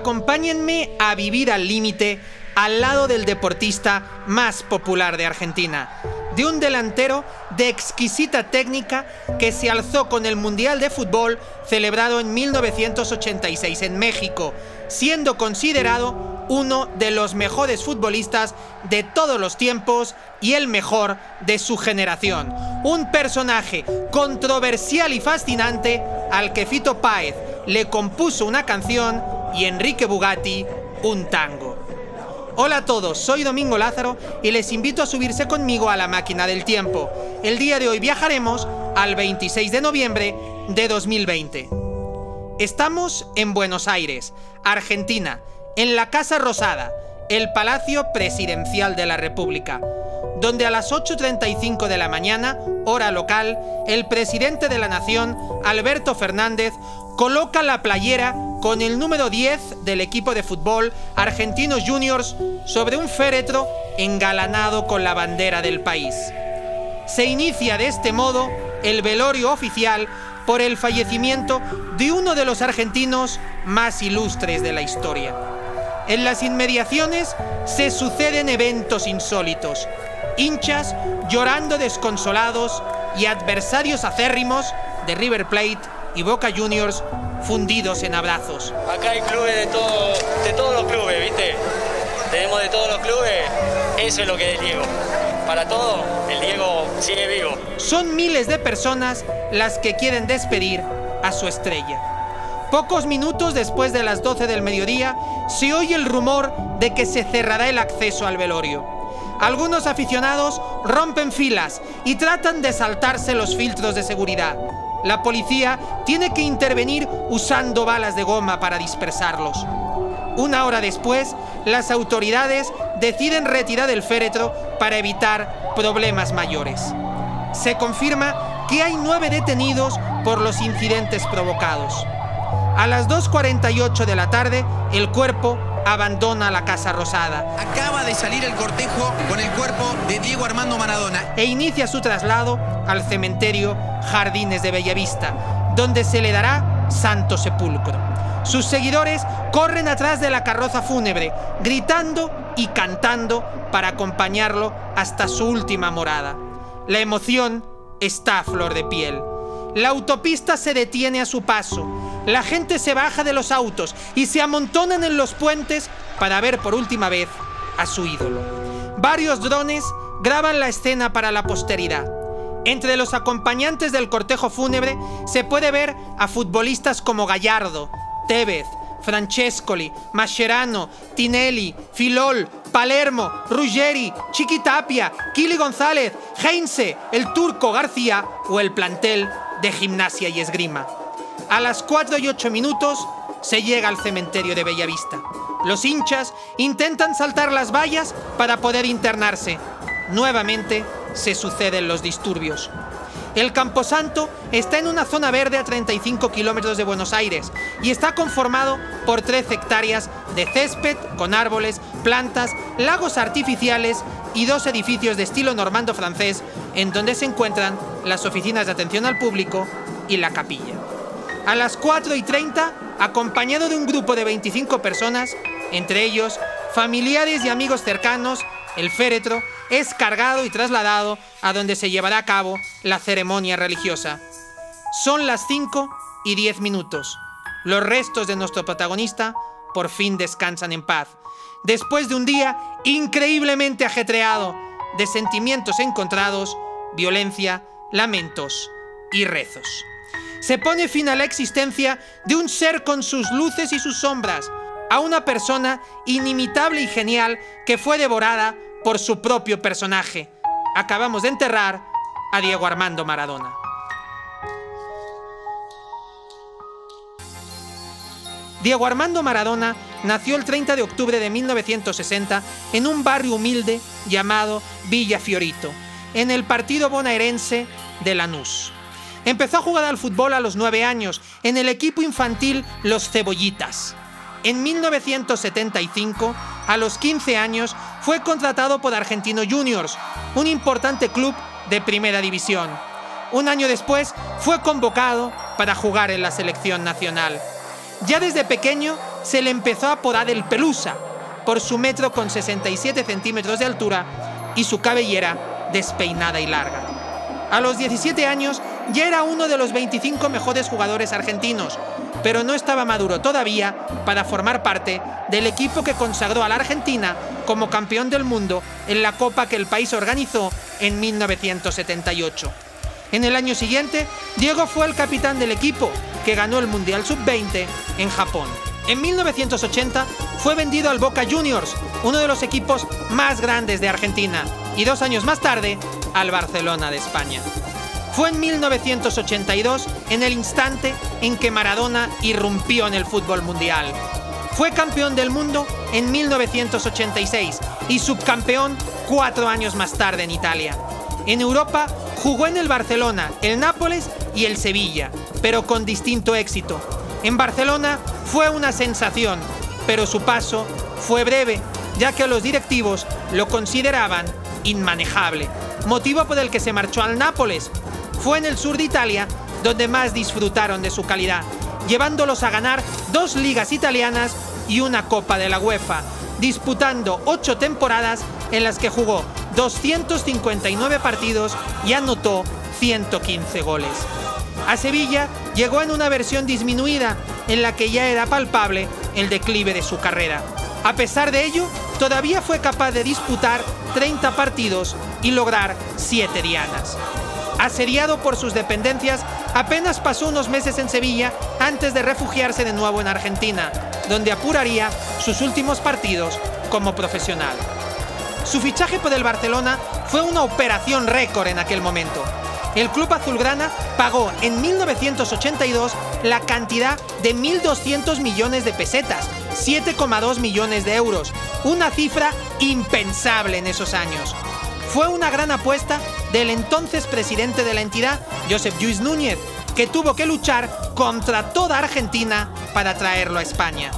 Acompáñenme a vivir al límite al lado del deportista más popular de Argentina, de un delantero de exquisita técnica que se alzó con el Mundial de Fútbol celebrado en 1986 en México, siendo considerado uno de los mejores futbolistas de todos los tiempos y el mejor de su generación. Un personaje controversial y fascinante al que Fito Páez le compuso una canción y Enrique Bugatti un tango. Hola a todos, soy Domingo Lázaro y les invito a subirse conmigo a la máquina del tiempo. El día de hoy viajaremos al 26 de noviembre de 2020. Estamos en Buenos Aires, Argentina, en la Casa Rosada, el Palacio Presidencial de la República, donde a las 8.35 de la mañana, hora local, el presidente de la Nación, Alberto Fernández, coloca la playera con el número 10 del equipo de fútbol Argentinos Juniors sobre un féretro engalanado con la bandera del país. Se inicia de este modo el velorio oficial por el fallecimiento de uno de los argentinos más ilustres de la historia. En las inmediaciones se suceden eventos insólitos, hinchas llorando desconsolados y adversarios acérrimos de River Plate y Boca Juniors fundidos en abrazos. Acá hay clubes de, todo, de todos los clubes, ¿viste? Tenemos de todos los clubes, eso es lo que es Diego. Para todo, el Diego sigue vivo. Son miles de personas las que quieren despedir a su estrella. Pocos minutos después de las 12 del mediodía, se oye el rumor de que se cerrará el acceso al velorio. Algunos aficionados rompen filas y tratan de saltarse los filtros de seguridad. La policía tiene que intervenir usando balas de goma para dispersarlos. Una hora después, las autoridades deciden retirar el féretro para evitar problemas mayores. Se confirma que hay nueve detenidos por los incidentes provocados. A las 2.48 de la tarde, el cuerpo abandona la Casa Rosada. Acaba de salir el cortejo con el cuerpo de Diego Armando Maradona. E inicia su traslado al cementerio Jardines de Bellavista, donde se le dará santo sepulcro. Sus seguidores corren atrás de la carroza fúnebre, gritando y cantando para acompañarlo hasta su última morada. La emoción está a flor de piel. La autopista se detiene a su paso. La gente se baja de los autos y se amontonan en los puentes para ver por última vez a su ídolo. Varios drones graban la escena para la posteridad. Entre los acompañantes del cortejo fúnebre se puede ver a futbolistas como Gallardo, Tevez, Francescoli, Mascherano, Tinelli, Filol, Palermo, Ruggeri, Chiquitapia, Kili González, Heinze, el turco García o el plantel de gimnasia y esgrima. A las 4 y 8 minutos se llega al cementerio de Bellavista. Los hinchas intentan saltar las vallas para poder internarse. Nuevamente se suceden los disturbios. El Camposanto está en una zona verde a 35 kilómetros de Buenos Aires y está conformado por 13 hectáreas de césped con árboles, plantas, lagos artificiales y dos edificios de estilo normando francés en donde se encuentran las oficinas de atención al público y la capilla. A las 4 y 30, acompañado de un grupo de 25 personas, entre ellos familiares y amigos cercanos, el féretro es cargado y trasladado a donde se llevará a cabo la ceremonia religiosa. Son las 5 y 10 minutos. Los restos de nuestro protagonista por fin descansan en paz, después de un día increíblemente ajetreado de sentimientos encontrados, violencia, lamentos y rezos. Se pone fin a la existencia de un ser con sus luces y sus sombras, a una persona inimitable y genial que fue devorada por su propio personaje. Acabamos de enterrar a Diego Armando Maradona. Diego Armando Maradona nació el 30 de octubre de 1960 en un barrio humilde llamado Villa Fiorito, en el partido bonaerense de Lanús. Empezó a jugar al fútbol a los 9 años en el equipo infantil Los Cebollitas. En 1975, a los 15 años, fue contratado por Argentino Juniors, un importante club de primera división. Un año después, fue convocado para jugar en la selección nacional. Ya desde pequeño se le empezó a apodar el Pelusa por su metro con 67 centímetros de altura y su cabellera despeinada y larga. A los 17 años ya era uno de los 25 mejores jugadores argentinos, pero no estaba maduro todavía para formar parte del equipo que consagró a la Argentina como campeón del mundo en la copa que el país organizó en 1978. En el año siguiente, Diego fue el capitán del equipo, que ganó el Mundial Sub-20 en Japón. En 1980 fue vendido al Boca Juniors, uno de los equipos más grandes de Argentina, y dos años más tarde al Barcelona de España. Fue en 1982, en el instante en que Maradona irrumpió en el fútbol mundial. Fue campeón del mundo en 1986 y subcampeón cuatro años más tarde en Italia. En Europa jugó en el Barcelona, el Nápoles y el Sevilla, pero con distinto éxito. En Barcelona fue una sensación, pero su paso fue breve, ya que los directivos lo consideraban inmanejable, motivo por el que se marchó al Nápoles. Fue en el sur de Italia donde más disfrutaron de su calidad, llevándolos a ganar dos ligas italianas y una Copa de la UEFA, disputando ocho temporadas en las que jugó 259 partidos y anotó 115 goles. A Sevilla llegó en una versión disminuida en la que ya era palpable el declive de su carrera. A pesar de ello, todavía fue capaz de disputar 30 partidos y lograr 7 dianas. Aseriado por sus dependencias, apenas pasó unos meses en Sevilla antes de refugiarse de nuevo en Argentina, donde apuraría sus últimos partidos como profesional. Su fichaje por el Barcelona fue una operación récord en aquel momento. El club azulgrana pagó en 1982 la cantidad de 1.200 millones de pesetas, 7,2 millones de euros, una cifra impensable en esos años. Fue una gran apuesta del entonces presidente de la entidad, Josep Lluís Núñez, que tuvo que luchar contra toda Argentina para traerlo a España.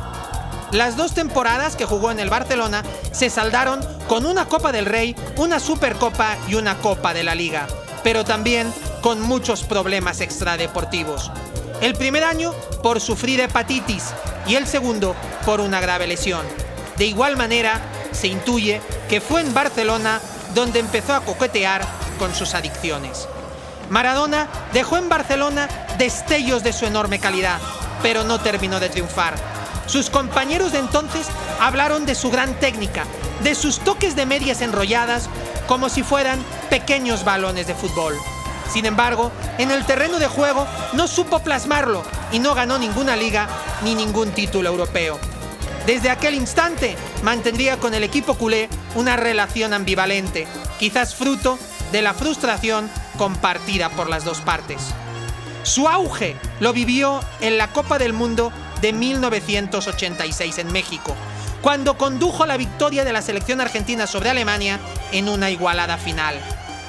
Las dos temporadas que jugó en el Barcelona se saldaron con una Copa del Rey, una Supercopa y una Copa de la Liga, pero también con muchos problemas extradeportivos. El primer año por sufrir hepatitis y el segundo por una grave lesión. De igual manera, se intuye que fue en Barcelona donde empezó a coquetear con sus adicciones. Maradona dejó en Barcelona destellos de su enorme calidad, pero no terminó de triunfar. Sus compañeros de entonces hablaron de su gran técnica, de sus toques de medias enrolladas, como si fueran pequeños balones de fútbol. Sin embargo, en el terreno de juego no supo plasmarlo y no ganó ninguna liga ni ningún título europeo. Desde aquel instante mantendría con el equipo culé una relación ambivalente, quizás fruto de la frustración compartida por las dos partes. Su auge lo vivió en la Copa del Mundo de 1986 en México, cuando condujo la victoria de la selección argentina sobre Alemania en una igualada final.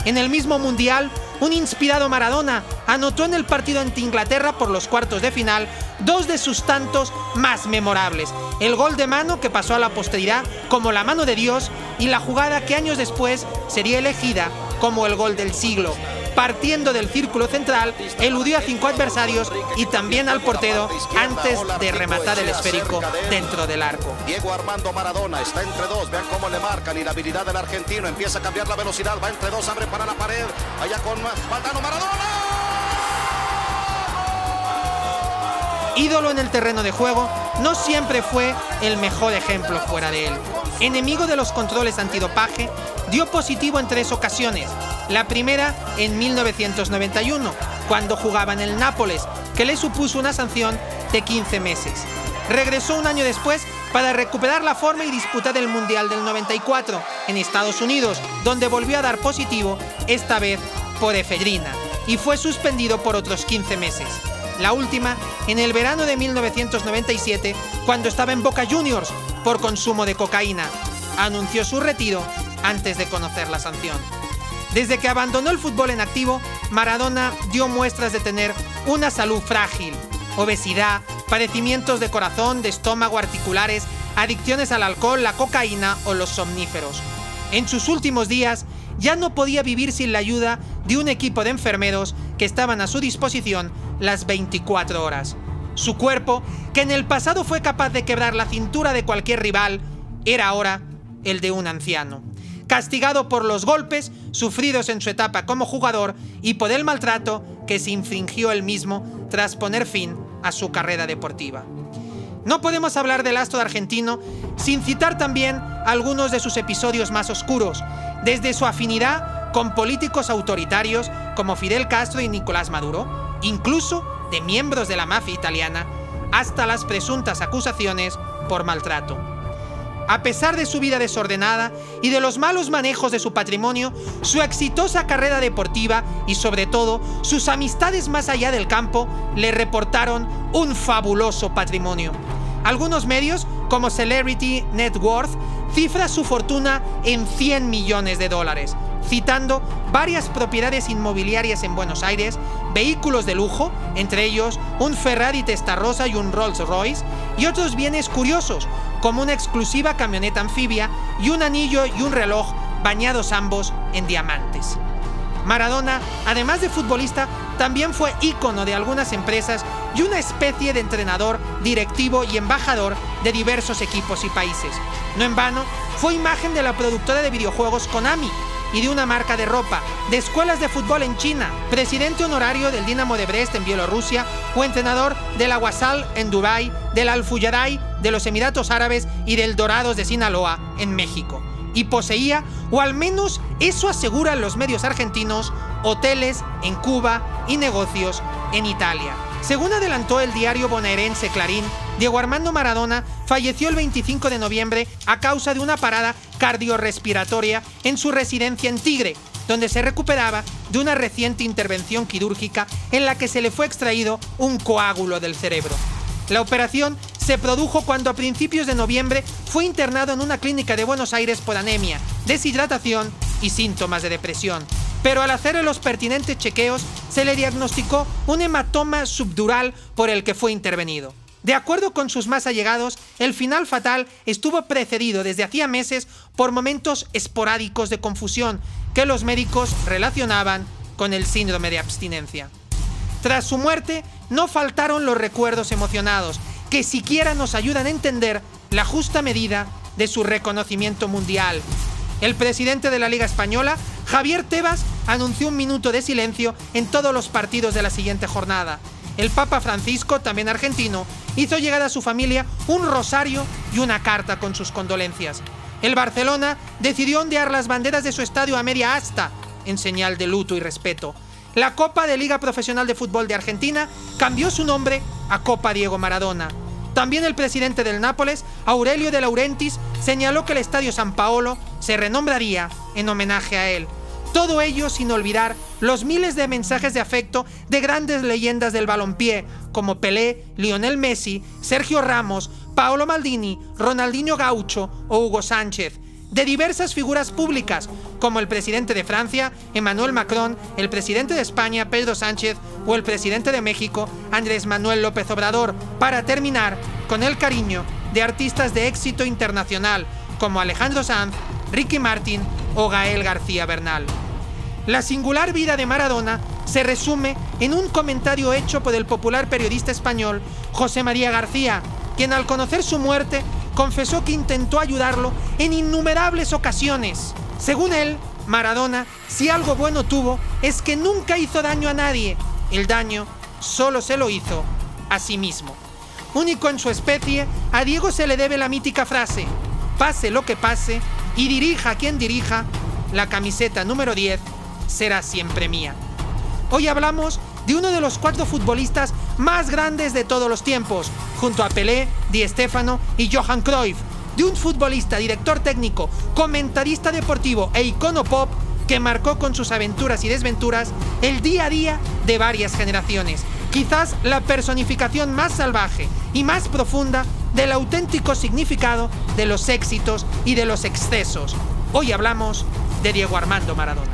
En el mismo Mundial, un inspirado Maradona anotó en el partido ante Inglaterra por los cuartos de final dos de sus tantos más memorables, el gol de mano que pasó a la posteridad como la mano de Dios y la jugada que años después sería elegida como el gol del siglo, partiendo del círculo central, eludió a cinco adversarios y también al portero antes de rematar el esférico dentro del arco. Diego Armando Maradona está entre dos, vean cómo le marcan y la habilidad del argentino empieza a cambiar la velocidad, va entre dos, abre para la pared, allá con Valdano Maradona. ídolo en el terreno de juego, no siempre fue el mejor ejemplo fuera de él. Enemigo de los controles antidopaje, dio positivo en tres ocasiones. La primera en 1991, cuando jugaba en el Nápoles, que le supuso una sanción de 15 meses. Regresó un año después para recuperar la forma y disputar el Mundial del 94 en Estados Unidos, donde volvió a dar positivo, esta vez por efedrina, y fue suspendido por otros 15 meses la última en el verano de 1997, cuando estaba en Boca Juniors por consumo de cocaína. Anunció su retiro antes de conocer la sanción. Desde que abandonó el fútbol en activo, Maradona dio muestras de tener una salud frágil, obesidad, padecimientos de corazón, de estómago, articulares, adicciones al alcohol, la cocaína o los somníferos. En sus últimos días ya no podía vivir sin la ayuda de un equipo de enfermeros que estaban a su disposición las 24 horas. Su cuerpo, que en el pasado fue capaz de quebrar la cintura de cualquier rival, era ahora el de un anciano. Castigado por los golpes sufridos en su etapa como jugador y por el maltrato que se infringió él mismo tras poner fin a su carrera deportiva. No podemos hablar del astro argentino sin citar también algunos de sus episodios más oscuros, desde su afinidad con políticos autoritarios como Fidel Castro y Nicolás Maduro, incluso de miembros de la mafia italiana, hasta las presuntas acusaciones por maltrato. A pesar de su vida desordenada y de los malos manejos de su patrimonio, su exitosa carrera deportiva y sobre todo sus amistades más allá del campo le reportaron un fabuloso patrimonio. Algunos medios, como Celebrity Net Worth, cifra su fortuna en 100 millones de dólares, citando varias propiedades inmobiliarias en Buenos Aires, vehículos de lujo, entre ellos un Ferrari Testarossa y un Rolls Royce, y otros bienes curiosos, como una exclusiva camioneta anfibia y un anillo y un reloj bañados ambos en diamantes. Maradona, además de futbolista, también fue ícono de algunas empresas y una especie de entrenador, directivo y embajador de diversos equipos y países. No en vano, fue imagen de la productora de videojuegos Konami y de una marca de ropa, de escuelas de fútbol en China, presidente honorario del Dinamo de Brest en Bielorrusia o entrenador del Aguasal en Dubái, del Al de los Emiratos Árabes y del Dorados de Sinaloa en México y poseía, o al menos eso aseguran los medios argentinos, hoteles en Cuba y negocios en Italia. Según adelantó el diario bonaerense Clarín, Diego Armando Maradona falleció el 25 de noviembre a causa de una parada cardiorrespiratoria en su residencia en Tigre, donde se recuperaba de una reciente intervención quirúrgica en la que se le fue extraído un coágulo del cerebro. La operación se produjo cuando a principios de noviembre fue internado en una clínica de Buenos Aires por anemia, deshidratación y síntomas de depresión. Pero al hacer los pertinentes chequeos se le diagnosticó un hematoma subdural por el que fue intervenido. De acuerdo con sus más allegados, el final fatal estuvo precedido desde hacía meses por momentos esporádicos de confusión que los médicos relacionaban con el síndrome de abstinencia. Tras su muerte, no faltaron los recuerdos emocionados, que siquiera nos ayudan a entender la justa medida de su reconocimiento mundial. El presidente de la Liga Española, Javier Tebas, anunció un minuto de silencio en todos los partidos de la siguiente jornada. El Papa Francisco, también argentino, hizo llegar a su familia un rosario y una carta con sus condolencias. El Barcelona decidió ondear las banderas de su estadio a media asta, en señal de luto y respeto la Copa de Liga Profesional de Fútbol de Argentina cambió su nombre a Copa Diego Maradona. También el presidente del Nápoles, Aurelio de Laurentiis, señaló que el Estadio San Paolo se renombraría en homenaje a él. Todo ello sin olvidar los miles de mensajes de afecto de grandes leyendas del balompié, como Pelé, Lionel Messi, Sergio Ramos, Paolo Maldini, Ronaldinho Gaucho o Hugo Sánchez, de diversas figuras públicas, como el presidente de Francia, Emmanuel Macron, el presidente de España, Pedro Sánchez, o el presidente de México, Andrés Manuel López Obrador, para terminar con el cariño de artistas de éxito internacional, como Alejandro Sanz, Ricky Martin o Gael García Bernal. La singular vida de Maradona se resume en un comentario hecho por el popular periodista español José María García, quien al conocer su muerte confesó que intentó ayudarlo en innumerables ocasiones. Según él, Maradona, si algo bueno tuvo, es que nunca hizo daño a nadie. El daño solo se lo hizo a sí mismo. Único en su especie, a Diego se le debe la mítica frase, pase lo que pase y dirija quien dirija, la camiseta número 10 será siempre mía. Hoy hablamos de uno de los cuatro futbolistas más grandes de todos los tiempos, junto a Pelé, Di Stéfano y Johan Cruyff, de un futbolista, director técnico, comentarista deportivo e icono pop que marcó con sus aventuras y desventuras el día a día de varias generaciones. Quizás la personificación más salvaje y más profunda del auténtico significado de los éxitos y de los excesos. Hoy hablamos de Diego Armando Maradona.